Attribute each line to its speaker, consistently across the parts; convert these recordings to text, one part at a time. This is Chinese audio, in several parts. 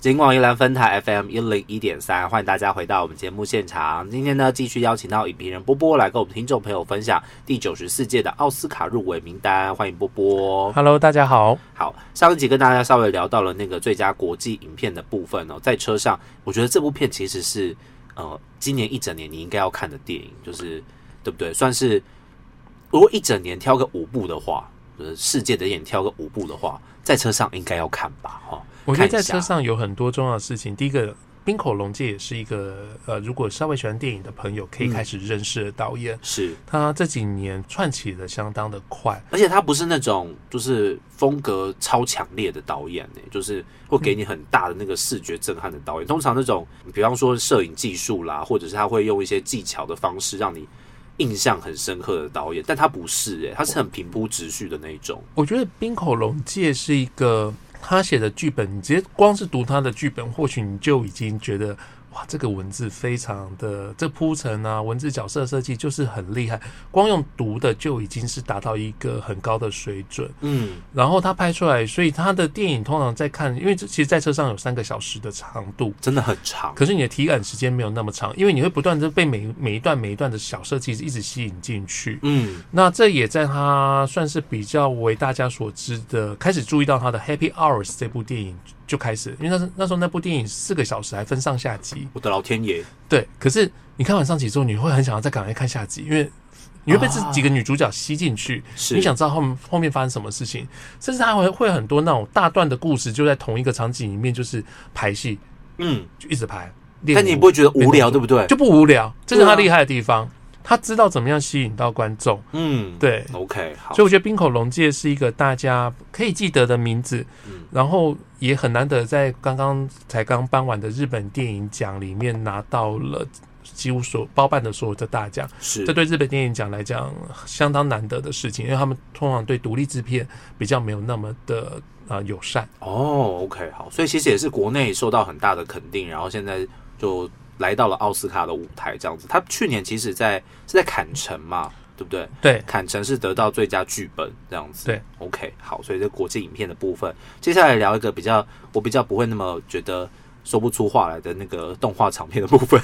Speaker 1: 金广宜兰分台 FM 一零一点三，欢迎大家回到我们节目现场。今天呢，继续邀请到影评人波波来跟我们听众朋友分享第九十四届的奥斯卡入围名单。欢迎波波。
Speaker 2: Hello，大家好。
Speaker 1: 好，上一集跟大家稍微聊到了那个最佳国际影片的部分哦，在车上，我觉得这部片其实是呃，今年一整年你应该要看的电影，就是对不对？算是如果一整年挑个五部的话，就是世界的电影挑个五部的话，在车上应该要看吧？哈、
Speaker 2: 我觉得在车上有很多重要的事情。第一个，冰口龙介也是一个呃，如果稍微喜欢电影的朋友，可以开始认识的导演。
Speaker 1: 是，
Speaker 2: 他这几年串起的相当的快，
Speaker 1: 而且他不是那种就是风格超强烈的导演呢、就是会给你很大的那个视觉震撼的导演。通常那种，比方说摄影技术啦，或者是他会用一些技巧的方式让你印象很深刻的导演，但他不是诶、他是很平铺直叙的那一种。
Speaker 2: 我觉得冰口龙介是一个他写的剧本，你直接光是读他的剧本，或许你就已经觉得哇，这个文字非常的这铺陈啊，文字角色设计就是很厉害，光用读的就已经是达到一个很高的水准。
Speaker 1: 嗯，
Speaker 2: 然后他拍出来，所以他的电影通常在看，因为这其实，在车上有三个小时的长度，
Speaker 1: 真的很长。
Speaker 2: 可是你的体感时间没有那么长，因为你会不断的被每每一段每一段的小设计一直吸引进去。
Speaker 1: 嗯，
Speaker 2: 那这也在他算是比较为大家所知的，开始注意到他的《Happy Hours》这部电影就开始，因为那时那时候那部电影四个小时还分上下集，
Speaker 1: 我的老天爷，
Speaker 2: 对。可是你看完上集之后，你会很想要再赶快看下集，因为你会被这
Speaker 1: 啊
Speaker 2: 几个女主角吸进去，
Speaker 1: 是
Speaker 2: 你想知道后面后面发生什么事情，甚至它会会很多那种大段的故事，就在同一个场景里面，就是排戏，
Speaker 1: 嗯，
Speaker 2: 就一直排。
Speaker 1: 但你不会觉得无聊，对不对？
Speaker 2: 就不无聊，这是他厉害的地方。他知道怎么样吸引到观众，
Speaker 1: 嗯，
Speaker 2: 对
Speaker 1: ，，OK，好。
Speaker 2: 所以，我觉得冰口龙介是一个大家可以记得的名字，
Speaker 1: 嗯。
Speaker 2: 然后也很难得在刚刚才刚颁完的日本电影奖里面拿到了几乎所包办的所有的大奖，
Speaker 1: 是。
Speaker 2: 这对日本电影奖来讲相当难得的事情，因为他们通常对独立制片比较没有那么的呃友善。
Speaker 1: 哦，OK，好，所以其实也是国内受到很大的肯定，然后现在就来到了奥斯卡的舞台这样子。他去年其实在是在坎城嘛，对不对？
Speaker 2: 对，
Speaker 1: 坎城是得到最佳剧本这样子。
Speaker 2: 对
Speaker 1: ，OK，好，所以这国际影片的部分，接下来聊一个比较我比较不会那么觉得说不出话来的那个动画长片的部分。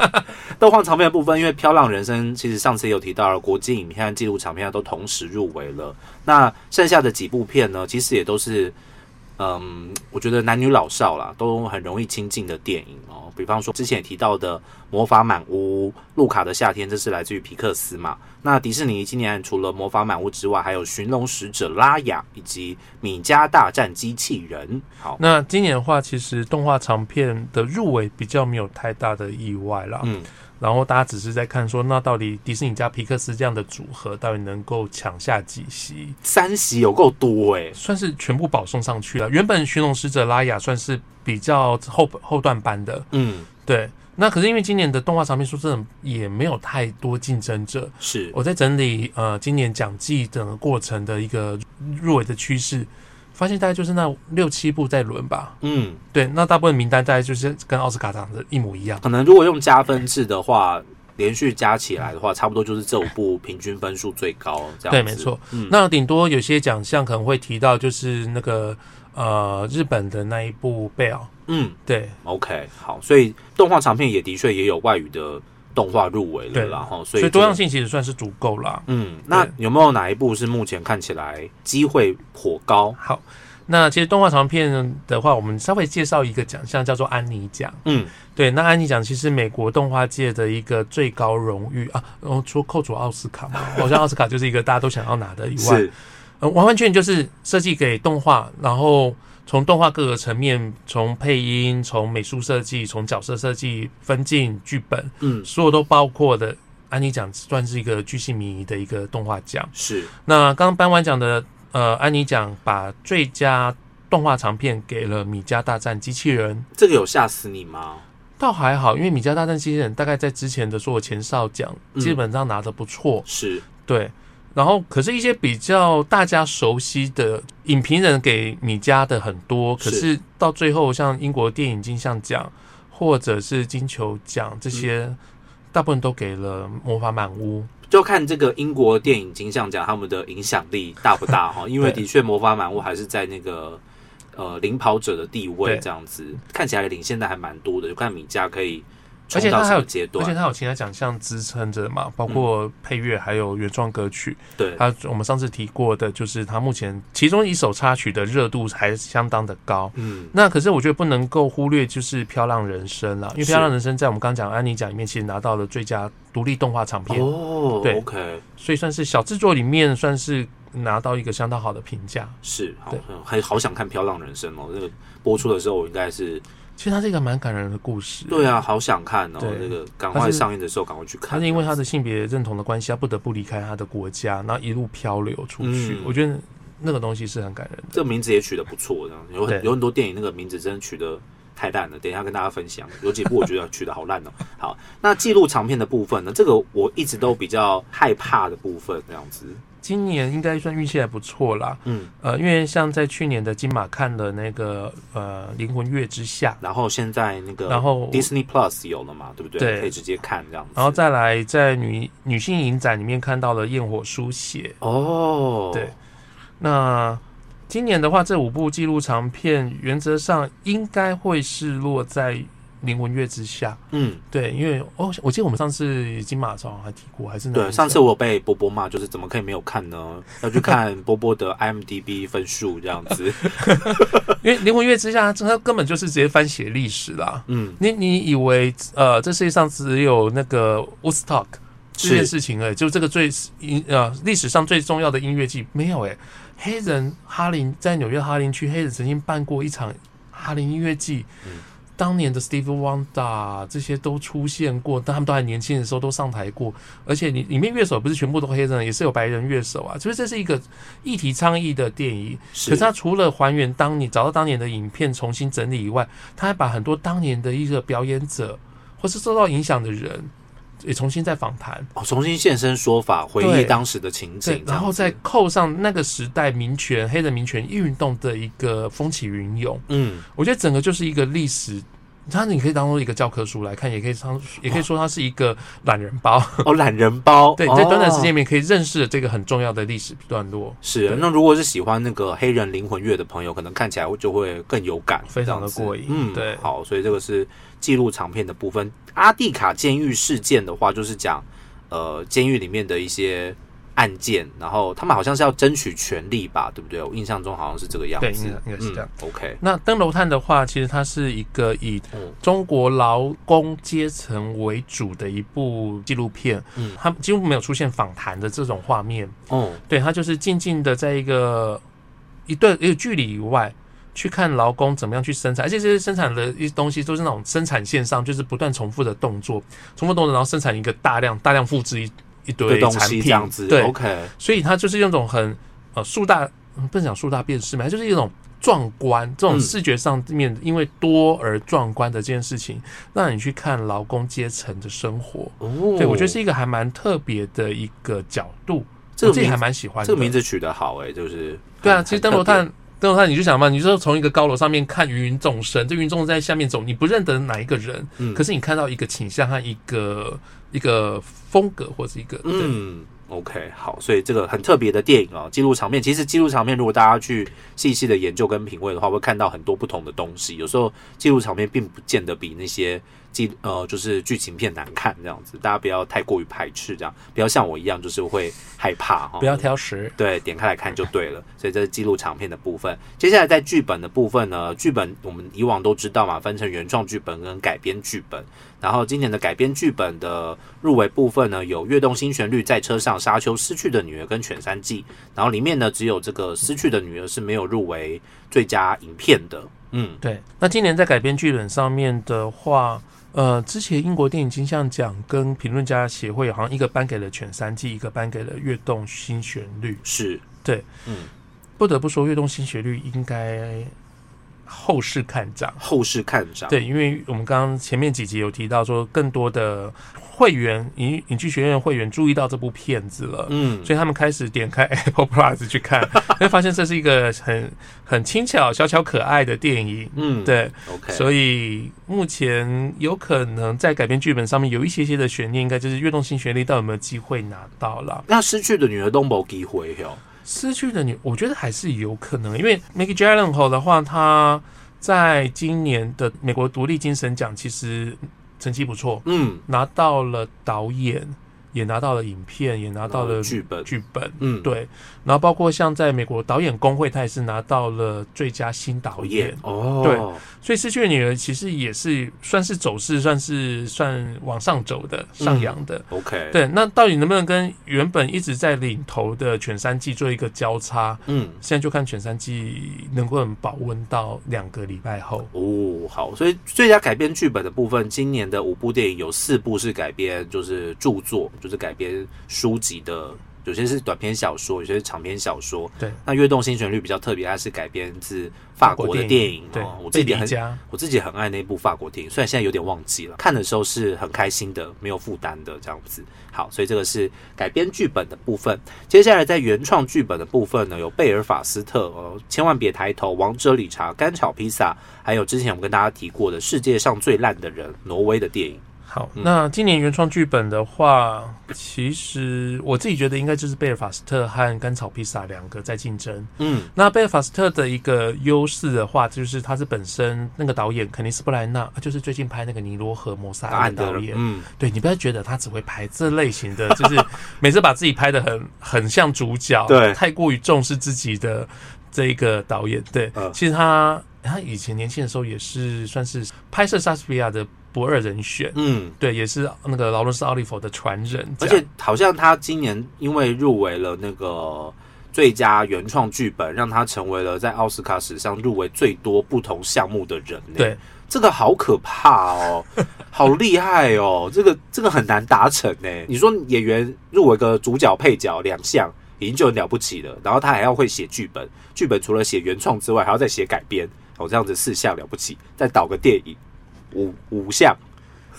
Speaker 1: 动画长片的部分，因为《漂浪人生》其实上次也有提到了，国际影片和纪录长片都同时入围了。那剩下的几部片呢，其实也都是。嗯，我觉得男女老少啦都很容易亲近的电影哦。比方说之前也提到的《魔法满屋》、《路卡的夏天》，这是来自于皮克斯嘛。那迪士尼今年除了《魔法满屋》之外，还有《寻龙使者拉雅》以及《米家大战机器人》。好，
Speaker 2: 那今年的话，其实动画长片的入围比较没有太大的意外啦。
Speaker 1: 嗯，
Speaker 2: 然后大家只是在看说，那到底迪士尼加皮克斯这样的组合，到底能够抢下几席？
Speaker 1: 三席有够多诶、
Speaker 2: 算是全部保送上去了。原本《寻龙使者拉雅》算是比较后后段班的，
Speaker 1: 嗯，
Speaker 2: 对。那可是因为今年的动画长片说真的也没有太多竞争者，
Speaker 1: 是
Speaker 2: 我在整理呃今年奖季整个过程的一个入围的趋势，发现大概就是那六七部在轮吧。
Speaker 1: 嗯，
Speaker 2: 对，那大部分名单大概就是跟奥斯卡长得一模一样。
Speaker 1: 可能如果用加分制的话，连续加起来的话，差不多就是这五部平均分数最高这样子。
Speaker 2: 对，没错。
Speaker 1: 嗯
Speaker 2: 那顶多有些奖项可能会提到，就是那个呃日本的那一部贝尔，
Speaker 1: 嗯
Speaker 2: 对
Speaker 1: ，OK，好，所以动画长片也的确也有外语的动画入围了
Speaker 2: 对
Speaker 1: 啦，哈，所
Speaker 2: 所以
Speaker 1: 以
Speaker 2: 多样性其实算是足够啦。
Speaker 1: 嗯，那有没有哪一部是目前看起来机会颇高？
Speaker 2: 好，那其实动画长片的话，我们稍微介绍一个奖项，叫做安妮奖。
Speaker 1: 嗯，
Speaker 2: 对，那安妮奖其实美国动画界的一个最高荣誉啊，然后除了扣除奥斯卡嘛，好像奥斯卡就是一个大家都想要拿的以外，
Speaker 1: 是，
Speaker 2: 呃，完完全全就是设计给动画，然后从动画各个层面，从配音、从美术设计、从角色设计、分镜、剧本，
Speaker 1: 嗯，
Speaker 2: 所有都包括的。安妮奖算是一个巨细靡遗的一个动画奖。
Speaker 1: 是，
Speaker 2: 那刚刚颁完奖的呃，安妮奖把最佳动画长片给了《米家大战机器人》，
Speaker 1: 这个有吓死你吗？
Speaker 2: 倒还好，因为《米家大战机器人》大概在之前的所有前哨奖
Speaker 1: 嗯
Speaker 2: 基本上拿的不错，
Speaker 1: 是，
Speaker 2: 对。然后，可是，一些比较大家熟悉的影评人给米家的很多，可
Speaker 1: 是
Speaker 2: 是到最后，像英国电影金像奖或者是金球奖这些，
Speaker 1: 嗯。
Speaker 2: 大部分都给了《魔法满屋》。
Speaker 1: 就看这个英国电影金像奖他们的影响力大不大 哈，因为的确《魔法满屋》还是在那个呃领跑者的地位这样子，看起来领先的还蛮多的，就看米家可以
Speaker 2: 而且他还有
Speaker 1: 阶段
Speaker 2: 而且。他有其他奖项支撑着嘛，包括配乐还有原创歌曲。
Speaker 1: 对，
Speaker 2: 他我们上次提过的，就是他目前其中一首插曲的热度还相当的高。
Speaker 1: 嗯，
Speaker 2: 那可是我觉得不能够忽略，就是《飘浪人生》啦，因为《
Speaker 1: 是
Speaker 2: 飘浪人生》在我们刚讲安妮奖里面，其实拿到了最佳独立动画长片，
Speaker 1: 哦
Speaker 2: 对
Speaker 1: ，OK，
Speaker 2: 所以算是小制作里面算是拿到一个相当好的评价。
Speaker 1: 是好
Speaker 2: 对，
Speaker 1: 还好想看《飘浪人生》哦。这个播出的时候，我应该是
Speaker 2: 其实它是一个蛮感人的故事。
Speaker 1: 对啊，好想看哦。
Speaker 2: 对
Speaker 1: 那个赶快上映的时候，赶快去看。
Speaker 2: 他是因为他的性别认同的关系，他不得不离开他的国家，然后一路漂流出去。
Speaker 1: 嗯
Speaker 2: 我觉得那个东西是很感人的。
Speaker 1: 这个名字也取得不错，这样有很有很多电影那个名字真的取得太烂了。等一下跟大家分享，有几部我觉得取得好烂哦。好，那记录长片的部分呢，这个我一直都比较害怕的部分，这样子。
Speaker 2: 今年应该算运气还不错啦，
Speaker 1: 嗯，
Speaker 2: 呃，因为像在去年的金马看了那个呃《灵魂月之下》，
Speaker 1: 然后现在那个
Speaker 2: 然后
Speaker 1: Disney Plus 有了嘛，对不对？
Speaker 2: 对。
Speaker 1: 可以直接看这样子。
Speaker 2: 然后再来在女女性影展里面看到了《焰火书写》，
Speaker 1: 哦，
Speaker 2: 对，那今年的话，这五部纪录长片原则上应该会是落在《灵魂月之下》。
Speaker 1: 嗯，
Speaker 2: 对，因为哦，我记得我们上次金马的时候还提过，还是哪
Speaker 1: 对，上次我被波波骂，就是怎么可以没有看呢？要去看波波的 IMDB 分数这样子。
Speaker 2: 因为《灵魂月之下》它根本就是直接翻写历史啦。
Speaker 1: 嗯，
Speaker 2: 你你以为呃，这世界上只有那个 Woodstock 这件事情哎，就这个最音呃历史上最重要的音乐季没有哎，黑人哈林在纽约哈林区，黑人曾经办过一场哈林音乐季。
Speaker 1: 嗯
Speaker 2: 当年的 Steve Wonder 这些都出现过，但他们都还年轻的时候都上台过，而且你里面乐手不是全部都黑人，也是有白人乐手啊，所以这是一个议题倡议的电影。
Speaker 1: 是
Speaker 2: 可是他除了还原当年找到当年的影片重新整理以外，他还把很多当年的一个表演者或是受到影响的人也重新再访谈，
Speaker 1: 哦，重新现身说法，回忆当时的情景
Speaker 2: 然后再扣上那个时代民权黑人民权运动的一个风起云涌，
Speaker 1: 嗯，
Speaker 2: 我觉得整个就是一个历史。它你可以当做一个教科书来看，也可以当，也可以说它是一个懒人包。
Speaker 1: 哦，懒人包，
Speaker 2: 对，你在短短时
Speaker 1: 哦
Speaker 2: 间里面可以认识这个很重要的历史段落，
Speaker 1: 是，那如果是喜欢那个黑人灵魂乐的朋友，可能看起来就会更有感，
Speaker 2: 非常的过瘾
Speaker 1: 嗯，
Speaker 2: 对。
Speaker 1: 好，所以这个是记录长片的部分。阿蒂卡监狱事件的话，就是讲呃监狱里面的一些案件，然后他们好像是要争取权利吧，对不对？我印象中好像是这个样子，
Speaker 2: 对应该是这样。
Speaker 1: 嗯、OK，
Speaker 2: 那登楼探的话，其实它是一个以
Speaker 1: 嗯
Speaker 2: 中国劳工阶层为主的一部纪录片，
Speaker 1: 嗯
Speaker 2: 它几乎没有出现访谈的这种画面，
Speaker 1: 哦，
Speaker 2: 对，它就是静静的在一个一段一个距离以外。去看劳工怎么样去生产，而且这些生产的一些东西都是那种生产线上，就是不断重复的动作，重复动作，然后生产一个大量大量复制一一堆产品
Speaker 1: 西这样子，
Speaker 2: 对
Speaker 1: ，，OK，
Speaker 2: 所以它就是用种很呃树大，嗯不能讲树大便是嘛，它就是一种壮观，这种
Speaker 1: 嗯
Speaker 2: 视觉上面因为多而壮观的这件事情，让你去看劳工阶层的生活。
Speaker 1: 哦，
Speaker 2: 对我觉得是一个还蛮特别的一个角度，
Speaker 1: 这个名
Speaker 2: 我自己还蛮喜欢的。
Speaker 1: 这个名字取得好哎、就是
Speaker 2: 对啊，其实登楼，探。登楼探，你就想嘛，你就从一个高楼上面看芸芸众生，这芸芸众生在下面走，你不认得哪一个人，
Speaker 1: 嗯。
Speaker 2: 可是你看到一个倾向和一个一个风格或者一个，
Speaker 1: 嗯，OK，好，所以这个很特别的电影啊，记录场面。其实记录场面，如果大家去细细的研究跟品味的话，会看到很多不同的东西。有时候记录场面并不见得比那些记呃就是剧情片难看这样子，大家不要太过于排斥，这样不要像我一样就是会害怕哈。
Speaker 2: 不要挑食。
Speaker 1: 对，点开来看就对了。所以这是记录长片的部分。接下来在剧本的部分呢，剧本我们以往都知道嘛，分成原创剧本跟改编剧本。然后今年的改编剧本的入围部分呢，有《跃动新旋律》、《在车上》、《沙丘》、《失去的女儿》跟《犬山记》。然后里面呢，只有这个《失去的女儿》是没有入围最佳影片的。嗯，
Speaker 2: 对，那今年在改编剧本上面的话，呃，之前英国电影金像奖跟评论家协会好像一个颁给了《犬三季》，一个颁给了《跃动新旋律》。
Speaker 1: 是，
Speaker 2: 对，
Speaker 1: 嗯，
Speaker 2: 不得不说，《跃动新旋律》应该后市看涨。
Speaker 1: 后市看涨。，
Speaker 2: 对，因为我们刚刚前面几集有提到说，更多的会员影影剧学院的会员注意到这部片子了。
Speaker 1: 嗯，
Speaker 2: 所以他们开始点开 Apple Plus 去看，会发现这是一个很很轻巧、小巧可爱的电影。
Speaker 1: 嗯，
Speaker 2: 对
Speaker 1: ，，OK，
Speaker 2: 所以目前有可能在改编剧本上面有一些些的悬念，应该就是《跃动性旋律》到底有没有机会拿到了？
Speaker 1: 那失去的女儿都没机会哦。
Speaker 2: 失去的你，我觉得还是有可能，因为 Maggie Gyllenhaal 的话，他在今年的美国独立精神奖其实成绩不错，
Speaker 1: 嗯，
Speaker 2: 拿到了导演，也拿到了影片，也拿到了
Speaker 1: 剧本，
Speaker 2: 剧本，
Speaker 1: 嗯，
Speaker 2: 对。然后包括像在美国导演工会，他也是拿到了最佳新导演。
Speaker 1: 哦，
Speaker 2: 对所以《失去的女儿》其实也是算是走势，算是算往上走的、上扬的。
Speaker 1: ，OK，，
Speaker 2: 对，那到底能不能跟原本一直在领头的犬山季做一个交叉？
Speaker 1: 嗯，
Speaker 2: 现在就看犬山季能不能保温到两个礼拜后。
Speaker 1: 哦，好，所以最佳改编剧本的部分，今年的五部电影有四部是改编，就是著作，就是改编书籍的。有些是短篇小说，有些是长篇小说。
Speaker 2: 对，
Speaker 1: 那《跃动新旋律》比较特别，它是改编自法国的电影
Speaker 2: 对
Speaker 1: 哦。我，自己很我自己很爱那部法国电影，虽然现在有点忘记了，看的时候是很开心的，没有负担的这样子。好，所以这个是改编剧本的部分。接下来在原创剧本的部分呢，有贝尔法斯特哦，千万别抬头，王者理查，干炒披萨，还有之前我们跟大家提过的世界上最烂的人，挪威的电影。
Speaker 2: 那今年原创剧本的话，其实我自己觉得应该就是贝尔法斯特和甘草披萨两个在竞争。
Speaker 1: 嗯，
Speaker 2: 那贝尔法斯特的一个优势的话，就是他是本身那个导演肯尼斯布莱纳，就是最近拍那个尼罗河谋杀案导演。
Speaker 1: 嗯，
Speaker 2: 对你不要觉得他只会拍这类型的，就是每次把自己拍的很 很像主角，
Speaker 1: 对
Speaker 2: 太过于重视自己的这一个导演。对，
Speaker 1: 嗯
Speaker 2: 其实他他以前年轻的时候也是算是拍摄莎士比亚的不二人选。
Speaker 1: 嗯，
Speaker 2: 对，也是那个劳伦斯·奥利弗的传人，
Speaker 1: 而且好像他今年因为入围了那个最佳原创剧本，让他成为了在奥斯卡史上入围最多不同项目的人。
Speaker 2: 对，
Speaker 1: 这个好可怕哦，好厉害哦，这个这个很难达成呢。你说演员入围个主角、配角两项，已经就很了不起了，然后他还要会写剧本，剧本除了写原创之外，还要再写改编，哦，这样子四项了不起，再导个电影，五五项。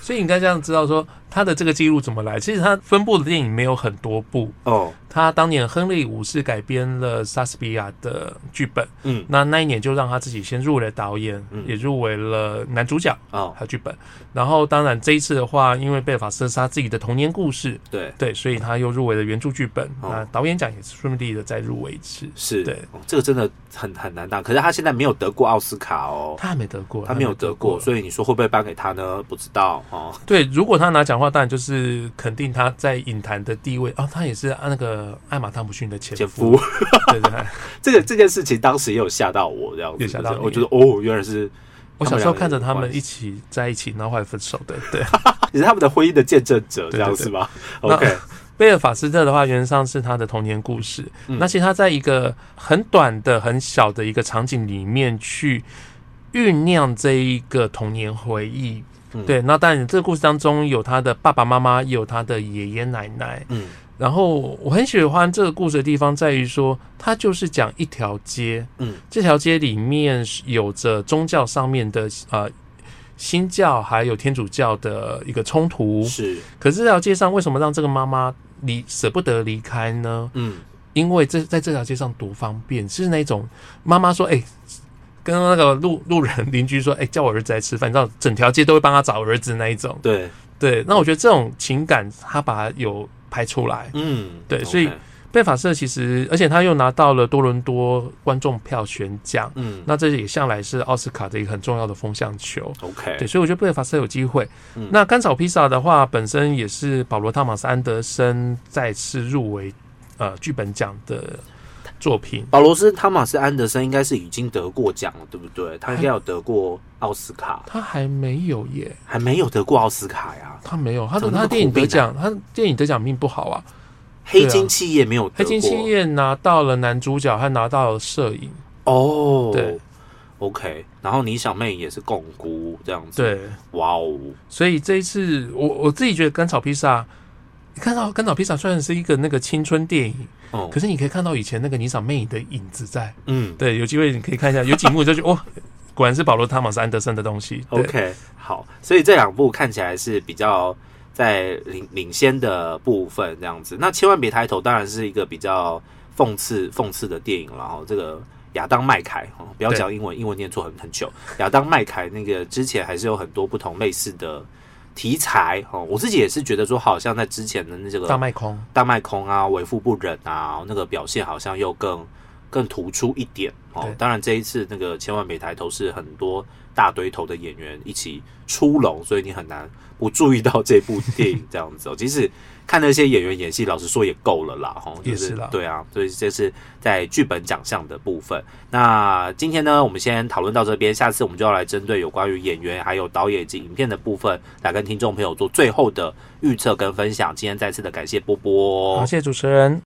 Speaker 2: 所以你应该这样知道说他的这个记录怎么来。其实他分布的电影没有很多部，
Speaker 1: 哦，
Speaker 2: 他当年亨利五世改编了莎士比亚的剧本，
Speaker 1: 嗯，
Speaker 2: 那那一年就让他自己先入围了导演，
Speaker 1: 嗯
Speaker 2: 也入围了男主角
Speaker 1: 哦，
Speaker 2: 还有剧本。然后当然这一次的话，因为贝尔法斯他自己的童年故事，
Speaker 1: 对，
Speaker 2: 对，所以他又入围了原著剧本。
Speaker 1: 哦
Speaker 2: 那导演奖也是顺利的再入围一次。
Speaker 1: 是，
Speaker 2: 对
Speaker 1: 哦这个真的很很难当。可是他现在没有得过奥斯卡哦，
Speaker 2: 他还没得过，
Speaker 1: 他没有得过，所以你说会不会颁给他呢？不知道哦。
Speaker 2: 对，如果他拿奖的话，当然就是肯定他在影坛的地位啊，他也是那个艾玛汤普逊的前
Speaker 1: 前
Speaker 2: 夫，
Speaker 1: 夫，
Speaker 2: 对对对。
Speaker 1: 这个这件事情当时也有吓到我，这样子，
Speaker 2: 也吓到你
Speaker 1: 我觉得哦，原来是
Speaker 2: 我小时候看着他
Speaker 1: 他们
Speaker 2: 一起在一起，然后后来分手的。对，
Speaker 1: 你 是他们的婚姻的见证者，这样是吧
Speaker 2: 那
Speaker 1: ？OK，
Speaker 2: 贝尔法斯特的话，原则上是他的童年故事。
Speaker 1: 嗯
Speaker 2: 那其实他在一个很短的、很小的一个场景里面去酝酿这一个童年回忆。
Speaker 1: 嗯
Speaker 2: 对，那当然这个故事当中有他的爸爸妈妈，也有他的爷爷奶奶。
Speaker 1: 嗯
Speaker 2: 然后我很喜欢这个故事的地方在于说，它就是讲一条街，
Speaker 1: 嗯
Speaker 2: 这条街里面是有着宗教上面的呃新教还有天主教的一个冲突。
Speaker 1: 是，
Speaker 2: 可是这条街上为什么让这个妈妈离舍不得离开呢？
Speaker 1: 嗯
Speaker 2: 因为这在这条街上多方便，是那种妈妈说：“哎、跟那个路路人邻居说：‘哎、叫我儿子来吃饭。’你知道，整条街都会帮他找儿子那一种。
Speaker 1: 对，
Speaker 2: 对，那我觉得这种情感，他把它有拍出来。
Speaker 1: 嗯
Speaker 2: 对所以贝法社其实，而且他又拿到了多伦多观众票选奖，
Speaker 1: 嗯
Speaker 2: 那这也向来是奥斯卡的一个很重要的风向球。
Speaker 1: OK，
Speaker 2: 对，所以我觉得贝法社有机会。
Speaker 1: 嗯
Speaker 2: 那甘草披萨的话，本身也是保罗·汤马斯·安德森再次入围呃剧本奖的作品。
Speaker 1: 保罗斯·汤马斯·安德森应该是已经得过奖了，对不对？他应该有得过奥斯卡，
Speaker 2: 他还没有耶，
Speaker 1: 还没有得过奥斯卡呀。
Speaker 2: 他没有，他他电影得奖，他电影得奖命不好啊。
Speaker 1: 黑金企业没有
Speaker 2: 黑金七夜拿到了男主角，还拿到了摄影。
Speaker 1: 哦，
Speaker 2: 对
Speaker 1: ，OK。然后你小妹也是共估这样子，，
Speaker 2: 对，
Speaker 1: 哇哦，
Speaker 2: 所以这一次我我自己觉得甘草披萨，你看到甘草披萨虽然是一个那个青春电影，
Speaker 1: 哦
Speaker 2: 可，是你可以看到以前那个尼桑魅影的影子在。
Speaker 1: 嗯
Speaker 2: 对，有机会你可以看一下，有几幕就觉得哇，果然是保罗·汤姆斯·安德森的东西。
Speaker 1: ，OK，好，所以这两部看起来是比较在领领先的部分这样子。那千万别抬头，当然是一个比较讽刺讽刺的电影了。然后这个亚当麦凯，哦，不要讲英文，英文念错很很久。亚当麦凯那个之前还是有很多不同类似的题材哦，我自己也是觉得说，好像在之前的那这个
Speaker 2: 大卖空，
Speaker 1: 大卖空啊、为富不仁啊，那个表现好像又更更突出一点哦。当然这一次那个千万别抬头是很多大堆头的演员一起出笼，所以你很难不注意到这部电影这样子哦。即使看那些演员演戏，老实说也够了啦，哈，就
Speaker 2: 也是啦
Speaker 1: 对啊，所以这是在剧本奖项的部分。那今天呢，我们先讨论到这边，下次我们就要来针对有关于演员还有导演以及影片的部分，来跟听众朋友做最后的预测跟分享。今天再次的感谢波波，
Speaker 2: 好，谢谢主持人。